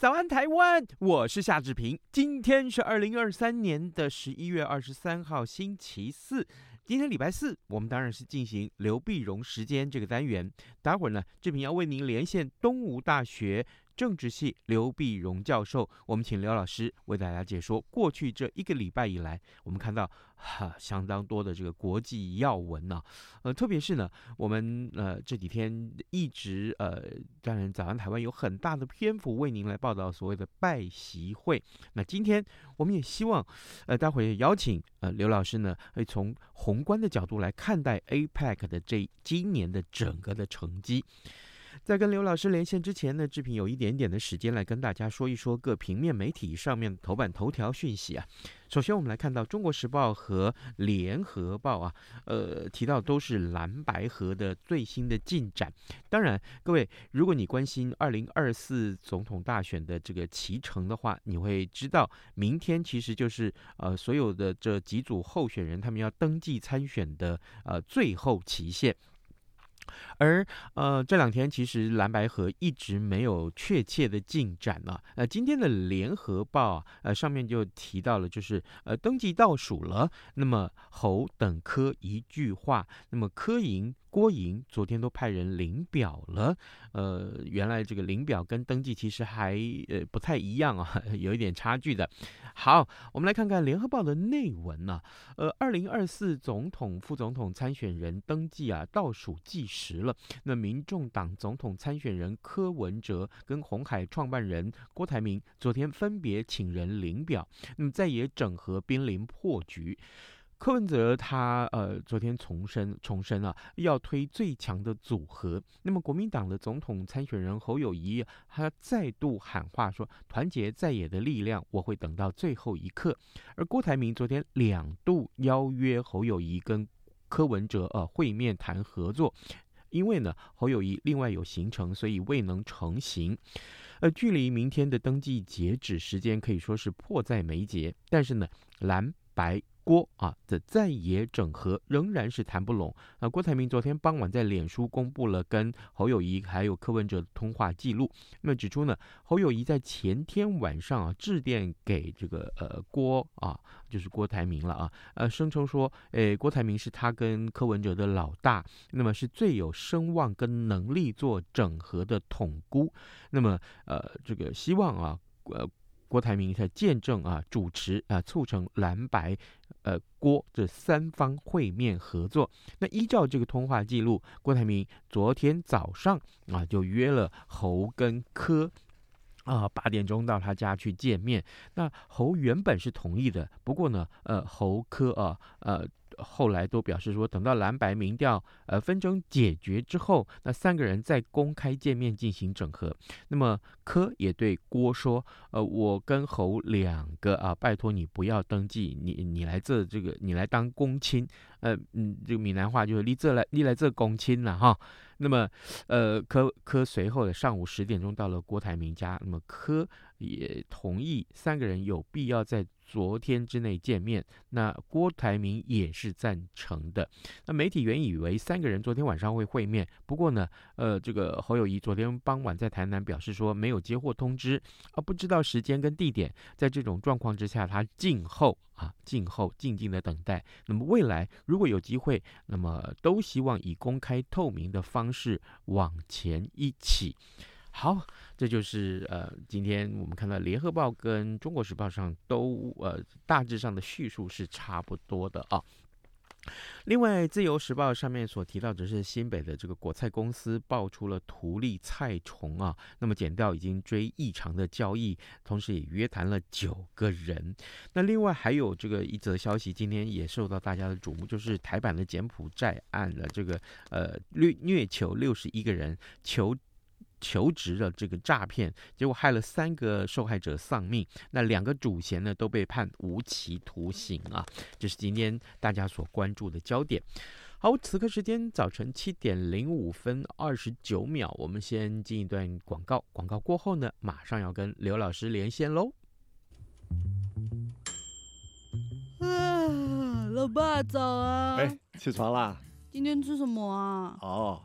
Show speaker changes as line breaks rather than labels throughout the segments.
早安台湾，我是夏志平。今天是二零二三年的十一月二十三号，星期四。今天礼拜四，我们当然是进行刘碧荣时间这个单元。待会儿呢，志平要为您连线东吴大学政治系刘必荣教授，我们请刘老师为大家解说过去这一个礼拜以来，我们看到哈相当多的这个国际要闻呢、呃，特别是呢，我们呃这几天一直呃，当然早安台湾有很大的篇幅为您来报道所谓的拜习会。那今天我们也希望呃，待会儿邀请呃刘老师呢，会从宏观的角度来看待 APEC 的这今年的整个的成绩。在跟刘老师连线之前呢，志平有一点点的时间来跟大家说一说各平面媒体上面头版头条讯息啊。首先，我们来看到《中国时报》和《联合报》啊，呃，提到都是蓝白合的最新的进展。当然，各位，如果你关心二零二四总统大选的这个期程的话，你会知道，明天其实就是呃所有的这几组候选人他们要登记参选的呃最后期限。而呃这两天其实蓝白河一直没有确切的进展啊。呃，今天的联合报啊，呃上面就提到了，就是呃登记倒数了。那么侯等科一句话，那么科银。郭莹昨天都派人领表了，呃，原来这个领表跟登记其实还呃不太一样啊，有一点差距的。好，我们来看看联合报的内文呢、啊。呃，二零二四总统、副总统参选人登记啊倒数计时了。那民众党总统参选人柯文哲跟红海创办人郭台铭昨天分别请人领表，那么在也整合濒临破局。柯文哲他呃昨天重申重申啊，要推最强的组合。那么国民党的总统参选人侯友谊他再度喊话说，团结在野的力量，我会等到最后一刻。而郭台铭昨天两度邀约侯友谊跟柯文哲呃会面谈合作，因为呢侯友谊另外有行程，所以未能成行。呃，距离明天的登记截止时间可以说是迫在眉睫，但是呢蓝白。郭啊的在野整合仍然是谈不拢。那郭台铭昨天傍晚在脸书公布了跟侯友谊还有柯文哲的通话记录，那么指出呢，侯友宜在前天晚上啊致电给这个呃郭啊，就是郭台铭了啊，呃声称说，诶郭台铭是他跟柯文哲的老大，那么是最有声望跟能力做整合的统姑，那么呃这个希望啊呃郭台铭在见证啊主持啊促成蓝白。呃，郭这三方会面合作，那依照这个通话记录，郭台铭昨天早上啊就约了侯跟柯啊八点钟到他家去见面。那侯原本是同意的，不过呢，呃，侯柯啊，呃。后来都表示说，等到蓝白民调呃纷争解决之后，那三个人再公开见面进行整合。那么柯也对郭说，呃，我跟侯两个啊，拜托你不要登记，你你来这这个你来当公亲，呃嗯，这个闽南话就是你这来你来这公亲了哈。那么呃柯柯随后的上午十点钟到了郭台铭家，那么柯也同意三个人有必要在。昨天之内见面，那郭台铭也是赞成的。那媒体原以为三个人昨天晚上会会面，不过呢，呃，这个侯友谊昨天傍晚在台南表示说没有接获通知，啊，不知道时间跟地点。在这种状况之下，他静候啊，静候，静静的等待。那么未来如果有机会，那么都希望以公开透明的方式往前一起。好，这就是呃，今天我们看到《联合报》跟《中国时报》上都呃大致上的叙述是差不多的啊。另外，《自由时报》上面所提到的是新北的这个果菜公司爆出了图利菜虫啊，那么检调已经追异常的交易，同时也约谈了九个人。那另外还有这个一则消息，今天也受到大家的瞩目，就是台版的柬埔寨案的这个呃虐虐囚六十一个人求。求职的这个诈骗，结果害了三个受害者丧命。那两个主嫌呢，都被判无期徒刑啊！这是今天大家所关注的焦点。好，此刻时间早晨七点零五分二十九秒，我们先进一段广告。广告过后呢，马上要跟刘老师连线喽。
啊，老爸早啊！
哎，起床啦！
今天吃什么啊？
哦。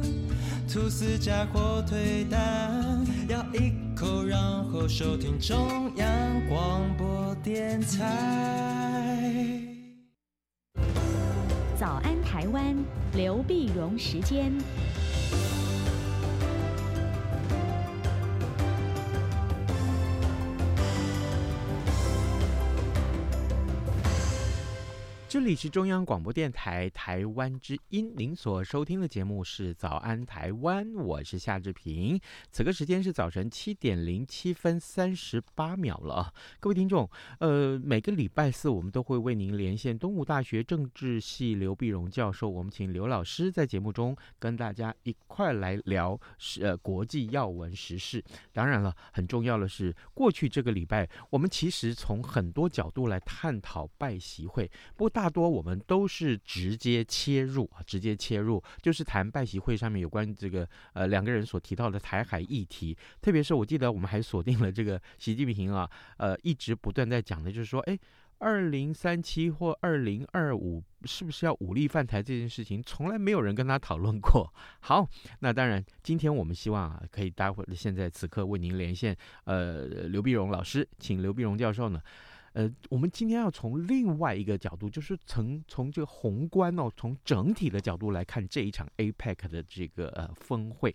吐司加火腿蛋，咬一口，然后收听中央广播电台。
早安，台湾，刘碧荣时间。
这里是中央广播电台台湾之音，您所收听的节目是《早安台湾》，我是夏志平。此刻时间是早晨七点零七分三十八秒了，各位听众，呃，每个礼拜四我们都会为您连线东吴大学政治系刘碧荣教授，我们请刘老师在节目中跟大家一块来聊是呃国际要闻时事。当然了，很重要的是，过去这个礼拜我们其实从很多角度来探讨拜习会，不过大大多我们都是直接切入，直接切入就是谈拜习会上面有关这个呃两个人所提到的台海议题，特别是我记得我们还锁定了这个习近平啊，呃一直不断在讲的就是说，哎，二零三七或二零二五是不是要武力犯台这件事情，从来没有人跟他讨论过。好，那当然今天我们希望啊，可以待会儿现在此刻为您连线呃刘碧荣老师，请刘碧荣教授呢。呃，我们今天要从另外一个角度，就是从从这个宏观哦，从整体的角度来看这一场 APEC 的这个呃峰会。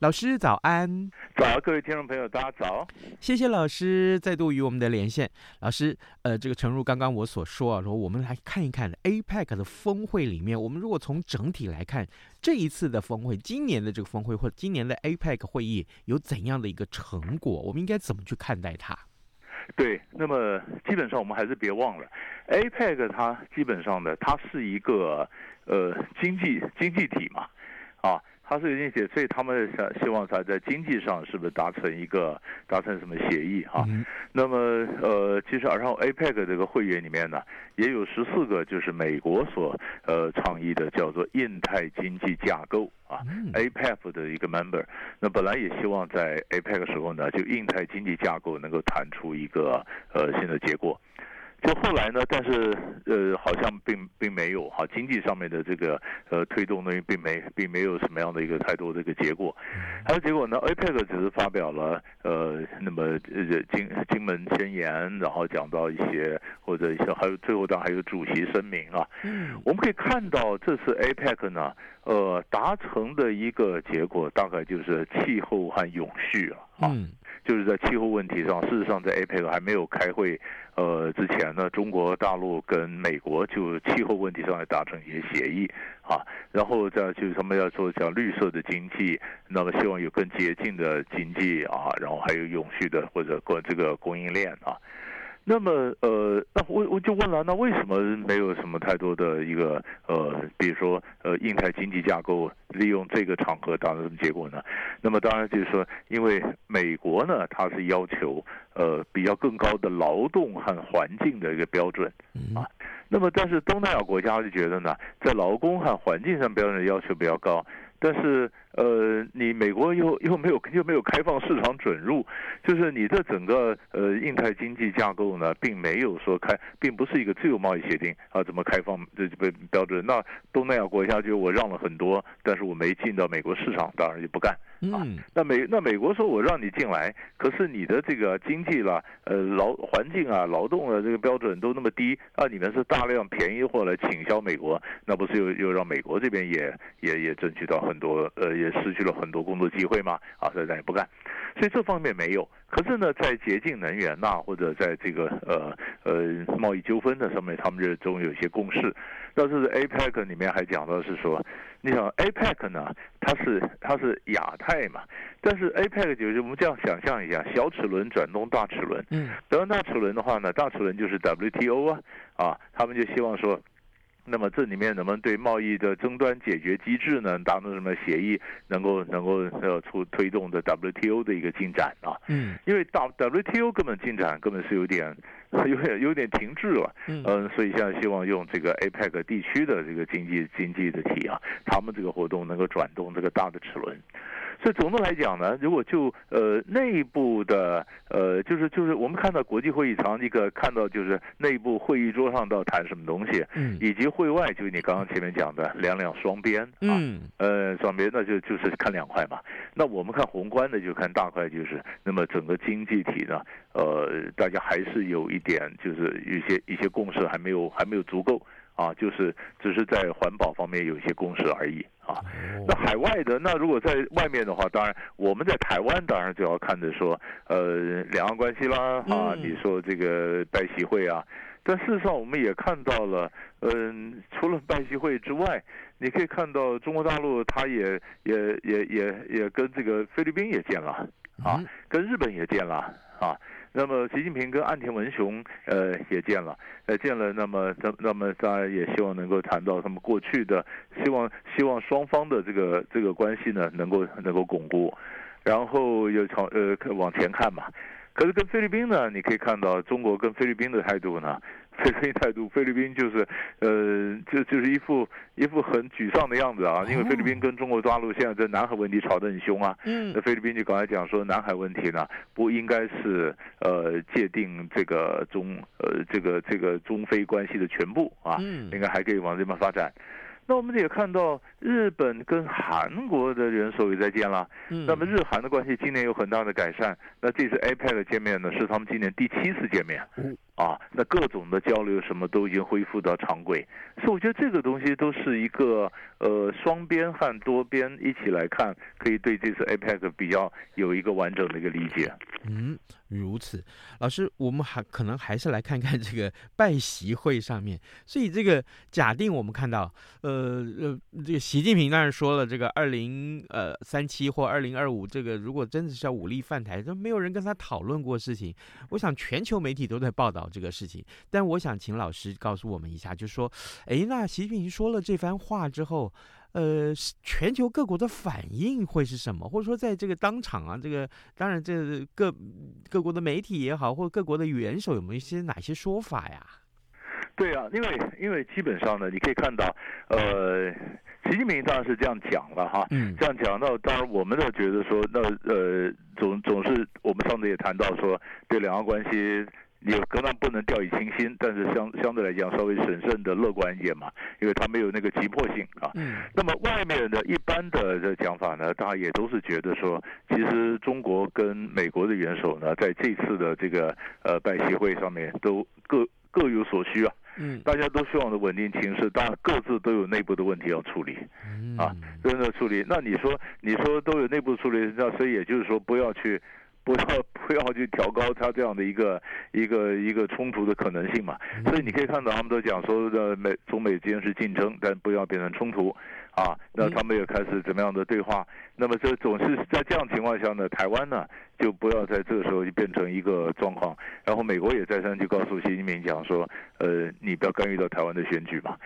老师早安，
早，各位听众朋友，大家早。
谢谢老师再度与我们的连线。老师，呃，这个诚如刚刚我所说啊，说我们来看一看 APEC 的峰会里面，我们如果从整体来看这一次的峰会，今年的这个峰会或者今年的 APEC 会议有怎样的一个成果，我们应该怎么去看待它？
对，那么基本上我们还是别忘了，APEC 它基本上的它是一个呃经济经济体嘛，啊。他是有些，所以他们想希望他在经济上是不是达成一个达成什么协议啊？嗯、那么呃，其实然后 APEC 这个会员里面呢，也有十四个就是美国所呃倡议的叫做印太经济架构啊、嗯、，APEC 的一个 member。那本来也希望在 APEC 时候呢，就印太经济架构能够谈出一个呃新的结果。就后来呢，但是呃，好像并并没有哈，经济上面的这个呃推动东西并没并没有什么样的一个太多的一个结果。还有结果呢，APEC 只是发表了呃那么呃金金门宣言，然后讲到一些或者一些还有最后当然还有主席声明啊。嗯，我们可以看到这次 APEC 呢，呃达成的一个结果大概就是气候和永续啊。嗯。就是在气候问题上，事实上在 APEC 还没有开会，呃之前呢，中国大陆跟美国就气候问题上来达成一些协议啊，然后再就是他们要做讲绿色的经济，那么希望有更洁净的经济啊，然后还有永续的或者过这个供应链啊。那么，呃，那我我就问了，那为什么没有什么太多的一个，呃，比如说，呃，印太经济架构利用这个场合达到什么结果呢？那么当然就是说，因为美国呢，它是要求，呃，比较更高的劳动和环境的一个标准，啊，那么但是东南亚国家就觉得呢，在劳工和环境上标准要求比较高。但是，呃，你美国又又没有又没有开放市场准入，就是你的整个呃印太经济架构呢，并没有说开，并不是一个自由贸易协定啊，怎么开放这这标准？那东南亚国家就我让了很多，但是我没进到美国市场，当然就不干。啊，那美那美国说我让你进来，可是你的这个经济啦，呃劳环境啊，劳动的这个标准都那么低啊，你们是大量便宜货来倾销美国，那不是又又让美国这边也也也争取到很多呃也失去了很多工作机会嘛？啊，所以咱也不干，所以这方面没有。可是呢，在洁净能源呐，或者在这个呃呃贸易纠纷的上面，他们这总有一些共识。但是 APEC 里面还讲到是说，你想 APEC 呢，它是它是亚太嘛，但是 APEC 就是我们这样想象一下，小齿轮转动大齿轮，嗯，转动大齿轮的话呢，大齿轮就是 WTO 啊，啊，他们就希望说。那么这里面能不能对贸易的争端解决机制呢，达成什么协议，能够能够呃出推动的 WTO 的一个进展啊？嗯，因为 WTO 根本进展根本是有点 有点有点停滞了。嗯，嗯，所以现在希望用这个 APEC 地区的这个经济经济的体啊，他们这个活动能够转动这个大的齿轮。所以总的来讲呢，如果就呃内部的呃就是就是我们看到国际会议场一个看到就是内部会议桌上到谈什么东西，嗯，以及会外就是你刚刚前面讲的两两双边啊，嗯，呃双边那就就是看两块嘛。那我们看宏观的就看大块，就是那么整个经济体呢，呃大家还是有一点就是一些一些共识还没有还没有足够。啊，就是只是在环保方面有一些共识而已啊。那海外的，那如果在外面的话，当然我们在台湾当然就要看着说，呃，两岸关系啦啊，你说这个拜习会啊，但事实上我们也看到了，嗯，除了拜习会之外，你可以看到中国大陆它也也也也也跟这个菲律宾也见了啊，跟日本也见了啊。那么习近平跟岸田文雄呃也见了，呃见了，那么那那么当然也希望能够谈到他们过去的，希望希望双方的这个这个关系呢能够能够巩固，然后又朝呃往前看嘛。可是跟菲律宾呢，你可以看到中国跟菲律宾的态度呢。菲律宾态度，菲律宾就是，呃，就就是一副一副很沮丧的样子啊，因为菲律宾跟中国大陆现在在南海问题吵得很凶啊。嗯。那菲律宾就刚才讲说，南海问题呢，不应该是呃界定这个中呃这个这个中非关系的全部啊，应该还可以往这边发展。那我们也看到日本跟韩国的元首也在见了，那么日韩的关系今年有很大的改善。那这次 APEC 见面呢，是他们今年第七次见面。啊，那各种的交流什么都已经恢复到常规，所以我觉得这个东西都是一个呃双边和多边一起来看，可以对这次 APEC 比较有一个完整的一个理解。
嗯，如此，老师，我们还可能还是来看看这个 拜习会上面。所以这个假定我们看到，呃呃，这个习近平当然说了，这个二零呃三七或二零二五，这个如果真的是要武力犯台，都没有人跟他讨论过事情。我想全球媒体都在报道。这个事情，但我想请老师告诉我们一下，就是说，哎，那习近平说了这番话之后，呃，全球各国的反应会是什么？或者说，在这个当场啊，这个当然，这各各国的媒体也好，或者各国的元首有没有一些哪些说法呀？
对啊，因为因为基本上呢，你可以看到，呃，习近平当然是这样讲了哈，嗯，这样讲，那当然我们都觉得说，那呃，总总是我们上次也谈到说，对两岸关系。有可能不能掉以轻心，但是相相对来讲稍微审慎的乐观一点嘛，因为他没有那个急迫性啊。嗯。那么外面的一般的这讲法呢，大家也都是觉得说，其实中国跟美国的元首呢，在这次的这个呃拜习会上面都各各有所需啊。嗯。大家都希望的稳定情势，当然各自都有内部的问题要处理。嗯。啊，真的处理。那你说你说都有内部处理，那所以也就是说不要去。不要 不要去调高它这样的一个一个一个冲突的可能性嘛。所以你可以看到他们都讲说的美中美之间是竞争，但不要变成冲突。啊，那他们也开始怎么样的对话？那么这总是在这样情况下呢，台湾呢就不要在这个时候就变成一个状况。然后美国也再三去告诉习近平讲说，呃，你不要干预到台湾的选举嘛，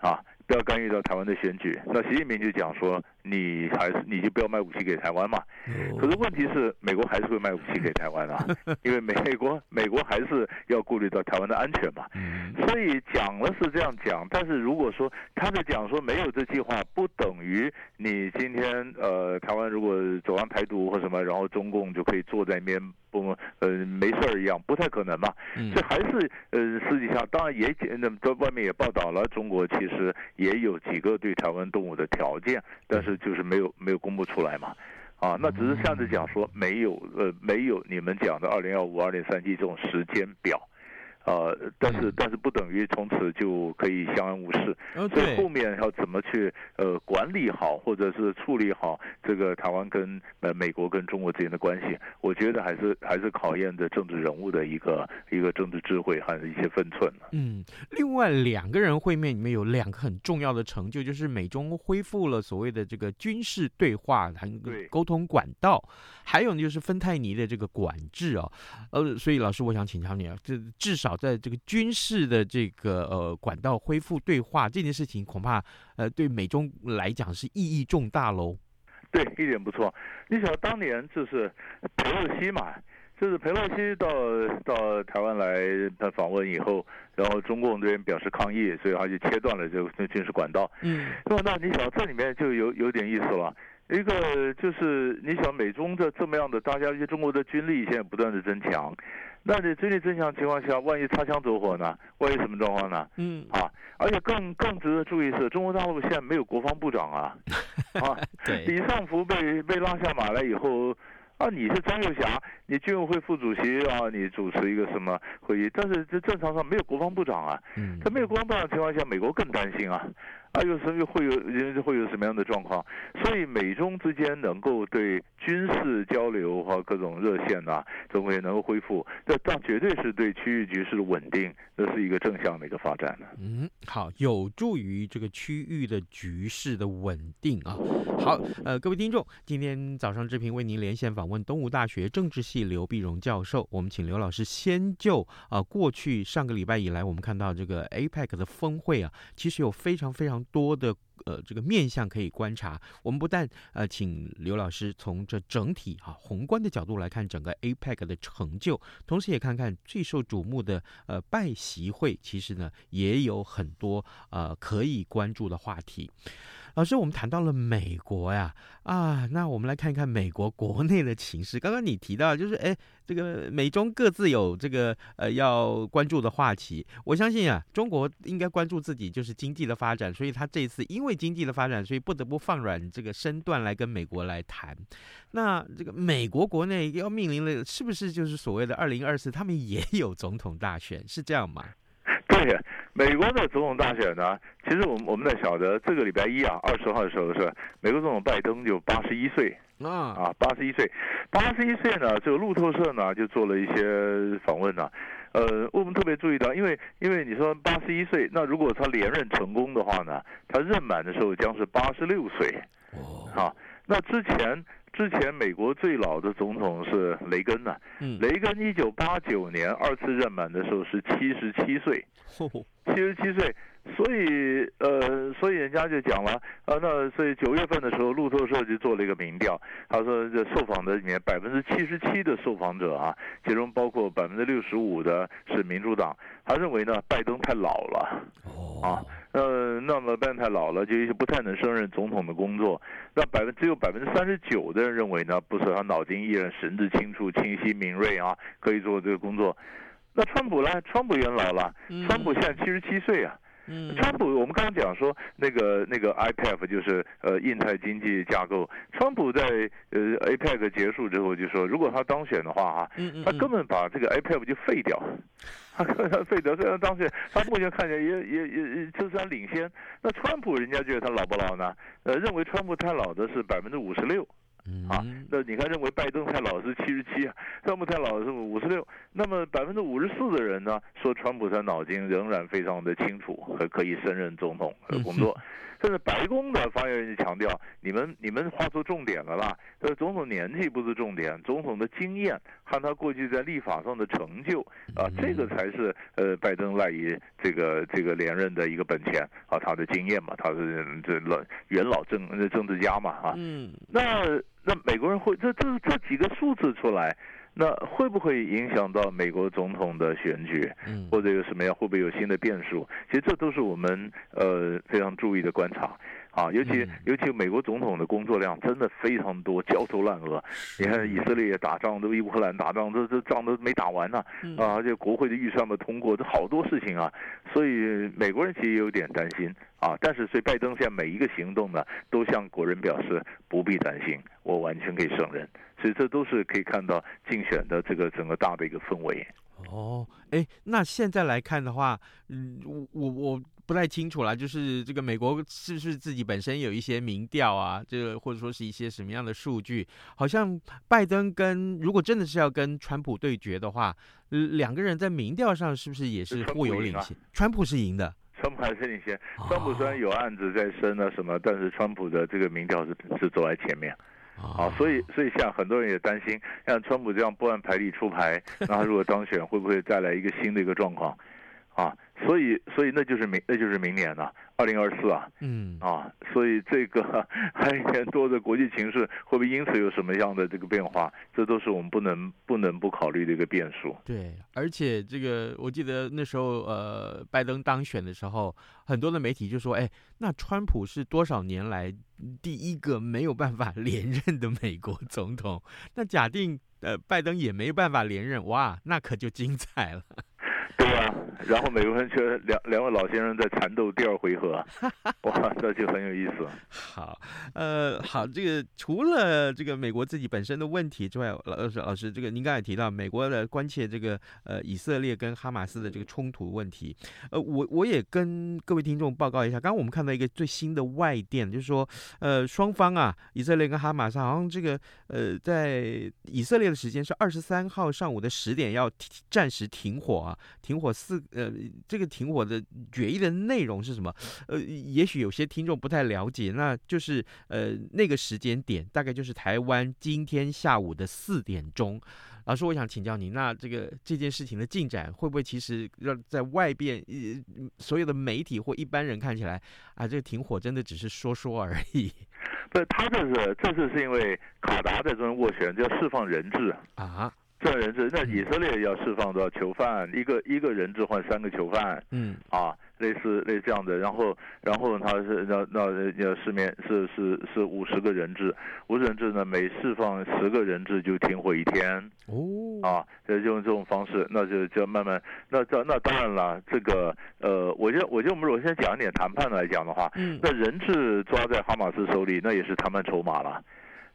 啊，不要干预到台湾的选举。那习近平就讲说。你还是你就不要卖武器给台湾嘛？可是问题是，美国还是会卖武器给台湾啊，因为美国美国还是要顾虑到台湾的安全嘛。所以讲了是这样讲，但是如果说他在讲说没有这计划，不等于你今天呃台湾如果走上台独或什么，然后中共就可以坐在那边不呃没事儿一样，不太可能嘛。这还是呃实际上当然也那么在外面也报道了，中国其实也有几个对台湾动武的条件，但是。就是没有没有公布出来嘛，啊，那只是上次讲说没有呃没有你们讲的二零二五二零三七这种时间表。呃，但是但是不等于从此就可以相安无事，所以后面要怎么去呃管理好，或者是处理好这个台湾跟呃美国跟中国之间的关系，我觉得还是还是考验着政治人物的一个一个政治智慧和一些分寸。
嗯，另外两个人会面里面有两个很重要的成就，就是美中恢复了所谓的这个军事对话谈沟通管道，还有呢就是芬太尼的这个管制哦，呃，所以老师我想请教你啊，这至少。在这个军事的这个呃管道恢复对话这件事情，恐怕呃对美中来讲是意义重大喽。
对，一点不错。你想当年就是裴洛西嘛，就是裴洛西到到台湾来访问以后，然后中共这边表示抗议，所以他就切断了这个军事管道。嗯，那那你想这里面就有有点意思了。一个就是你想美中的这么样的，大家一些中国的军力现在不断的增强。那你军力增强情况下，万一擦枪走火呢？万一什么状况呢？嗯啊，而且更更值得注意是，中国大陆现在没有国防部长啊，啊，李尚福被被拉下马来以后，啊，你是张又侠，你军委会副主席啊，你主持一个什么会议？但是这正常上没有国防部长啊，嗯，他没有国防部长的情况下，美国更担心啊。还、啊、有什么会有人会有什么样的状况？所以美中之间能够对军事交流和各种热线呐、啊，总会能够恢复，这这绝对是对区域局势的稳定，这是一个正向的一个发展。
嗯，好，有助于这个区域的局势的稳定啊。好，呃，各位听众，今天早上志平为您连线访问东吴大学政治系刘碧荣教授，我们请刘老师先就啊、呃，过去上个礼拜以来，我们看到这个 APEC 的峰会啊，其实有非常非常。多的呃这个面向可以观察，我们不但呃请刘老师从这整体哈、啊、宏观的角度来看整个 APEC 的成就，同时也看看最受瞩目的呃拜习会，其实呢也有很多呃可以关注的话题。老师，我们谈到了美国呀，啊，那我们来看一看美国国内的情势。刚刚你提到，就是哎，这个美中各自有这个呃要关注的话题。我相信啊，中国应该关注自己就是经济的发展，所以他这一次因为经济的发展，所以不得不放软这个身段来跟美国来谈。那这个美国国内要面临的，是不是就是所谓的二零二四？他们也有总统大选，是这样
吗？对。美国的总统大选呢，其实我们我们在晓得，这个礼拜一啊，二十号的时候是美国总统拜登就八十一岁啊啊，八十一岁，八十一岁呢，这个路透社呢就做了一些访问呢，呃，我们特别注意到，因为因为你说八十一岁，那如果他连任成功的话呢，他任满的时候将是八十六岁，哦啊，那之前。之前美国最老的总统是雷根呐、啊，雷根一九八九年二次任满的时候是七十七岁，七十七岁，所以呃，所以人家就讲了呃，那所以九月份的时候，路透社就做了一个民调，他说这受访的里面百分之七十七的受访者啊，其中包括百分之六十五的是民主党，他认为呢拜登太老了，啊。呃，那么拜登太老了，就不太能胜任总统的工作。那百分只有百分之三十九的人认为呢，不是他脑筋依然神志清楚、清晰敏锐啊，可以做这个工作。那川普呢？川普也老了，川普现在七十七岁啊。嗯，川普，我们刚刚讲说那个那个 IPEF 就是呃印太经济架构。川普在呃 APEC 结束之后就说，如果他当选的话啊，他根本把这个 IPEF 就废掉，废掉。虽然当选，他目前看起来也也也也就算领先。那川普人家觉得他老不老呢？呃，认为川普太老的是百分之五十六。啊。那你看，认为拜登太老是七十七，川普太老是五十六。那么百分之五十四的人呢，说川普他脑筋仍然非常的清楚和可以胜任总统的工作。但是白宫的发言人就强调，你们你们画出重点了啦。这总统年纪不是重点，总统的经验和他过去在立法上的成就啊，这个才是呃拜登赖以这个这个连任的一个本钱啊，他的经验嘛，他是这老元老政政治家嘛啊。嗯。那那美国人会这这这几个数字出来。那会不会影响到美国总统的选举？嗯，或者有什么样？会不会有新的变数？其实这都是我们呃非常注意的观察。啊，尤其尤其美国总统的工作量真的非常多，焦头烂额。你看以色列打仗，都乌克兰打仗，这这仗都没打完呢。啊，而且国会的预算没通过，这好多事情啊。所以美国人其实也有点担心啊。但是，所以拜登现在每一个行动呢，都向国人表示不必担心，我完全可以胜任。所以这都是可以看到竞选的这个整个大的一个氛围。
哦，哎，那现在来看的话，嗯，我我不太清楚啦，就是这个美国是不是自己本身有一些民调啊，这个或者说是一些什么样的数据？好像拜登跟如果真的是要跟川普对决的话，两个人在民调上是不是也是互有领先？川普是赢的，
川普还是领先。川普虽然有案子在身啊什么，但是川普的这个民调是是走在前面。啊，所以所以像很多人也担心，像川普这样不按牌理出牌，那他如果当选，会不会带来一个新的一个状况？啊，所以所以那就是明那就是明年了，二零二四啊，嗯啊，所以这个 还有一年多的国际情势会不会因此有什么样的这个变化？这都是我们不能不能不考虑的一个变数。
对，而且这个我记得那时候呃，拜登当选的时候，很多的媒体就说，哎，那川普是多少年来第一个没有办法连任的美国总统？那假定呃拜登也没办法连任，哇，那可就精彩了。
对啊，然后美国人觉得两两位老先生在缠斗第二回合，哇，这就很有意思。
好，呃，好，这个除了这个美国自己本身的问题之外，老师老师，这个您刚才提到美国的关切这个呃以色列跟哈马斯的这个冲突问题，呃，我我也跟各位听众报告一下，刚刚我们看到一个最新的外电，就是说呃双方啊，以色列跟哈马斯好像这个呃在以色列的时间是二十三号上午的十点要暂时停火啊。停火四呃，这个停火的决议的内容是什么？呃，也许有些听众不太了解，那就是呃那个时间点大概就是台湾今天下午的四点钟。老师，我想请教您，那这个这件事情的进展会不会其实让在外边呃所有的媒体或一般人看起来啊，这个停火真的只是说说而已？
不，他这是这次是因为卡达在中间斡旋，就要释放人质啊。这人质，那以色列要释放多少囚犯？一个一个人质换三个囚犯，嗯，啊，类似类似这样的。然后，然后他是那那要市面是是是五十个人质，五十人质呢，每释放十个人质就停火一天。哦，啊，就用这种方式，那就就慢慢，那这那当然了，这个呃，我觉得我觉得我们如果先讲一点谈判来讲的话，嗯，那人质抓在哈马斯手里，那也是谈判筹码了。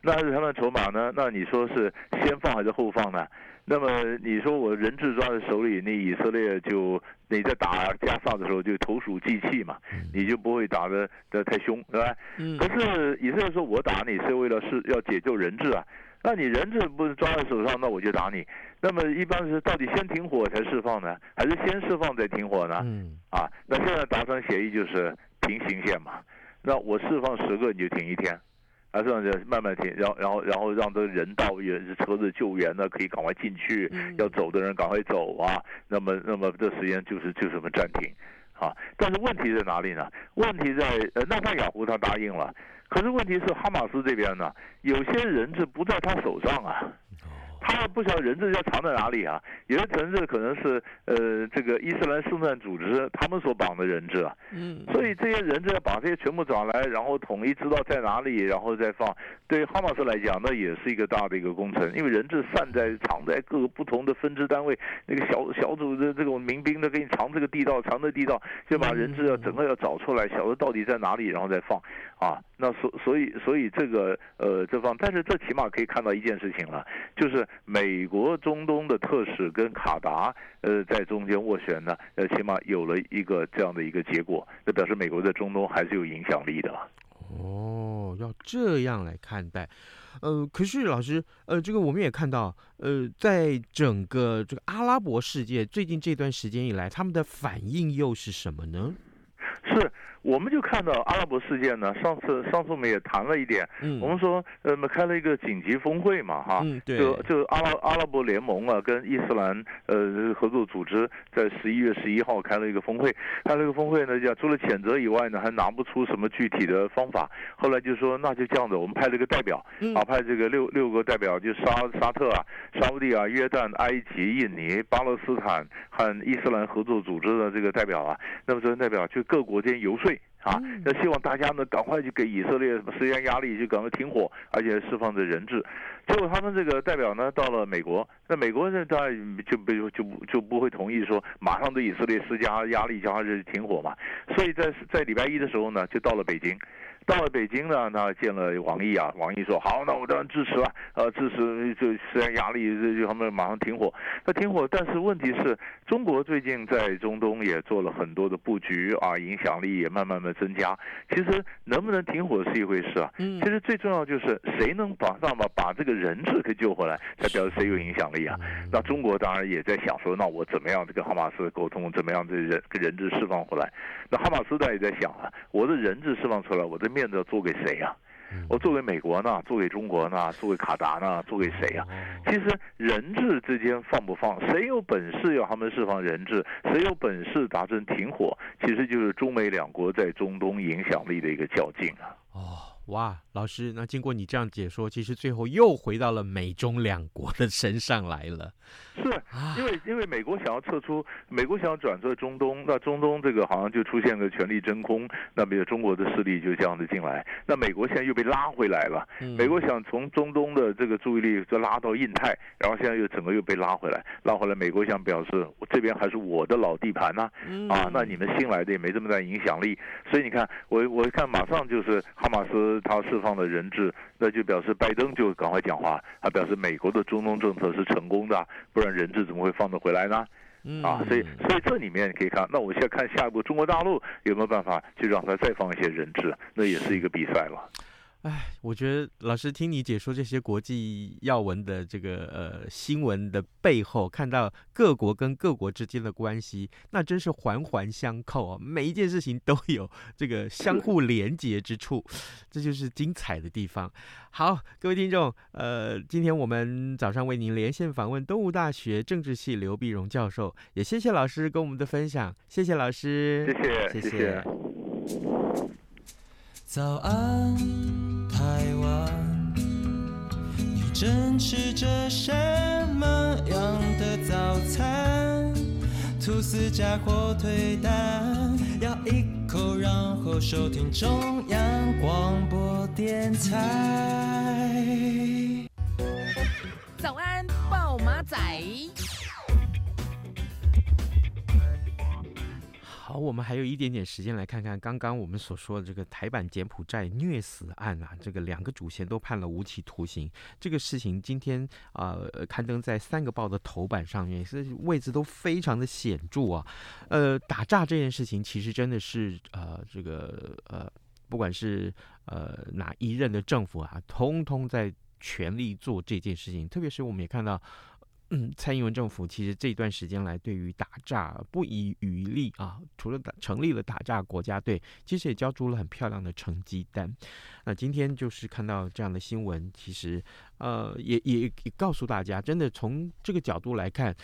那是谈判筹码呢？那你说是先放还是后放呢？那么你说我人质抓在手里，那以色列就你在打加萨的时候就投鼠忌器嘛，你就不会打的的太凶，对吧？嗯。可是以色列说我打你是为了是要解救人质啊，那你人质不是抓在手上，那我就打你。那么一般是到底先停火才释放呢，还是先释放再停火呢？嗯。啊，那现在达成协议就是平行线嘛，那我释放十个你就停一天。啊，这样就慢慢停，然后然后然后让这个人道也是车子救援呢，可以赶快进去，要走的人赶快走啊。那么那么这时间就是就这么暂停，啊。但是问题在哪里呢？问题在呃，纳塔雅胡他答应了，可是问题是哈马斯这边呢，有些人质不在他手上啊。他不晓得人质要藏在哪里啊？有些人质可能是呃，这个伊斯兰圣战组织他们所绑的人质啊。嗯。所以这些人质要把这些全部找来，然后统一知道在哪里，然后再放。对哈马斯来讲，那也是一个大的一个工程，因为人质散在藏在各个不同的分支单位，那个小小组的这种民兵的给你藏这个地道，藏这地道，就把人质要整个要找出来，晓得到底在哪里，然后再放。啊，那所所以所以这个呃这方，但是这起码可以看到一件事情了，就是。美国中东的特使跟卡达，呃，在中间斡旋呢，呃，起码有了一个这样的一个结果，这表示美国在中东还是有影响力的。
哦，要这样来看待。呃，可是老师，呃，这个我们也看到，呃，在整个这个阿拉伯世界，最近这段时间以来，他们的反应又是什么呢？
是。我们就看到阿拉伯事件呢，上次上次我们也谈了一点，嗯，我们说呃，我们开了一个紧急峰会嘛，哈，嗯，对，就就阿拉阿拉伯联盟啊，跟伊斯兰呃合作组织在十一月十一号开了一个峰会，开了一个峰会呢，讲除了谴责以外呢，还拿不出什么具体的方法。后来就说那就这样子，我们派了一个代表，啊，派这个六六个代表，就沙沙特啊、沙乌地啊、约旦、埃及、印尼、巴勒斯坦和伊斯兰合作组织的这个代表啊，那么这些代表就各国间游说。啊，那希望大家呢赶快去给以色列什么施加压力，就赶快停火，而且释放这人质。结果他们这个代表呢到了美国，那美国人当然就不就就就不会同意说马上对以色列施加压力，叫他是停火嘛。所以在在礼拜一的时候呢，就到了北京。到了北京呢，那见了王毅啊，王毅说好，那我当然支持了，呃，支持就虽然压力，就他们马上停火。那停火，但是问题是，中国最近在中东也做了很多的布局啊，影响力也慢慢的增加。其实能不能停火是一回事啊，其实最重要就是谁能把上把把这个人质给救回来，才表示谁有影响力啊。那中国当然也在想说，那我怎么样这个哈马斯沟通，怎么样这人人质释放回来？那哈马斯当然也在想啊，我的人质释放出来，我的。面子做给谁呀？我做给美国呢？做给中国呢？做给卡达呢？做给谁呀？其实人质之间放不放，谁有本事要他们释放人质，谁有本事达成停火，其实就是中美两国在中东影响力的一个较劲啊。
哦。哇，老师，那经过你这样解说，其实最后又回到了美中两国的身上来了。
是，因为因为美国想要撤出，美国想要转做中东，那中东这个好像就出现个权力真空，那么中国的势力就这样子进来，那美国现在又被拉回来了。美国想从中东的这个注意力就拉到印太，然后现在又整个又被拉回来，拉回来，美国想表示我这边还是我的老地盘呐，啊，啊，那你们新来的也没这么大影响力，所以你看，我我看马上就是哈马斯。他释放了人质，那就表示拜登就赶快讲话，他表示美国的中东政策是成功的，不然人质怎么会放得回来呢？嗯、啊，所以所以这里面你可以看，那我现在看下一步中国大陆有没有办法去让他再放一些人质，那也是一个比赛了。
哎，我觉得老师听你解说这些国际要闻的这个呃新闻的背后，看到各国跟各国之间的关系，那真是环环相扣啊！每一件事情都有这个相互连结之处，这就是精彩的地方。好，各位听众，呃，今天我们早上为您连线访问东吴大学政治系刘碧荣教授，也谢谢老师跟我们的分享，谢谢老师，
谢谢，谢谢。谢谢
早安，台湾，你正吃着什么样的早餐？吐司加火腿蛋，咬一口，然后收听中央广播电台。
早安，报马仔。
好，我们还有一点点时间来看看刚刚我们所说的这个台版柬埔寨虐死案啊，这个两个主嫌都判了无期徒刑。这个事情今天啊、刊登在三个报的头版上面，是位置都非常的显著啊。呃，打诈这件事情其实真的是呃，这个呃，不管是呃哪一任的政府啊，通通在全力做这件事情。特别是我们也看到。蔡英文政府其实这段时间来对于打诈不遗余力啊，除了打成立了打诈国家队，其实也交出了很漂亮的成绩单。那今天就是看到这样的新闻，其实呃也也也告诉大家，真的从这个角度来看。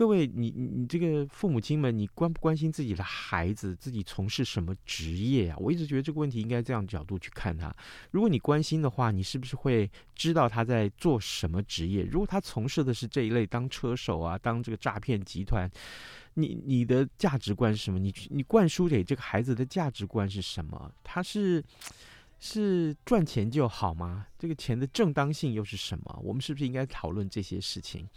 各位，你你这个父母亲们，你关不关心自己的孩子自己从事什么职业啊？我一直觉得这个问题应该这样角度去看他。如果你关心的话，你是不是会知道他在做什么职业？如果他从事的是这一类，当车手啊，当这个诈骗集团，你你的价值观是什么？你你灌输给这个孩子的价值观是什么？他是是赚钱就好吗？这个钱的正当性又是什么？我们是不是应该讨论这些事情？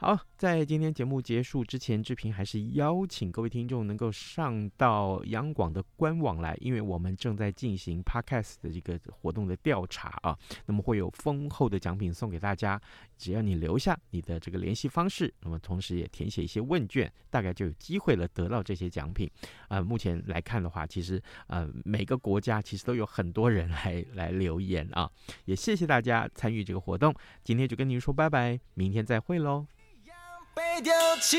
好，在今天节目结束之前，志平还是邀请各位听众能够上到央广的官网来，因为我们正在进行 Podcast 的这个活动的调查啊，那么会有丰厚的奖品送给大家，只要你留下你的这个联系方式，那么同时也填写一些问卷，大概就有机会了得到这些奖品。啊、目前来看的话，其实呃每个国家其实都有很多人来来留言啊，也谢谢大家参与这个活动，今天就跟您说拜拜，明天再会喽。
被丢弃。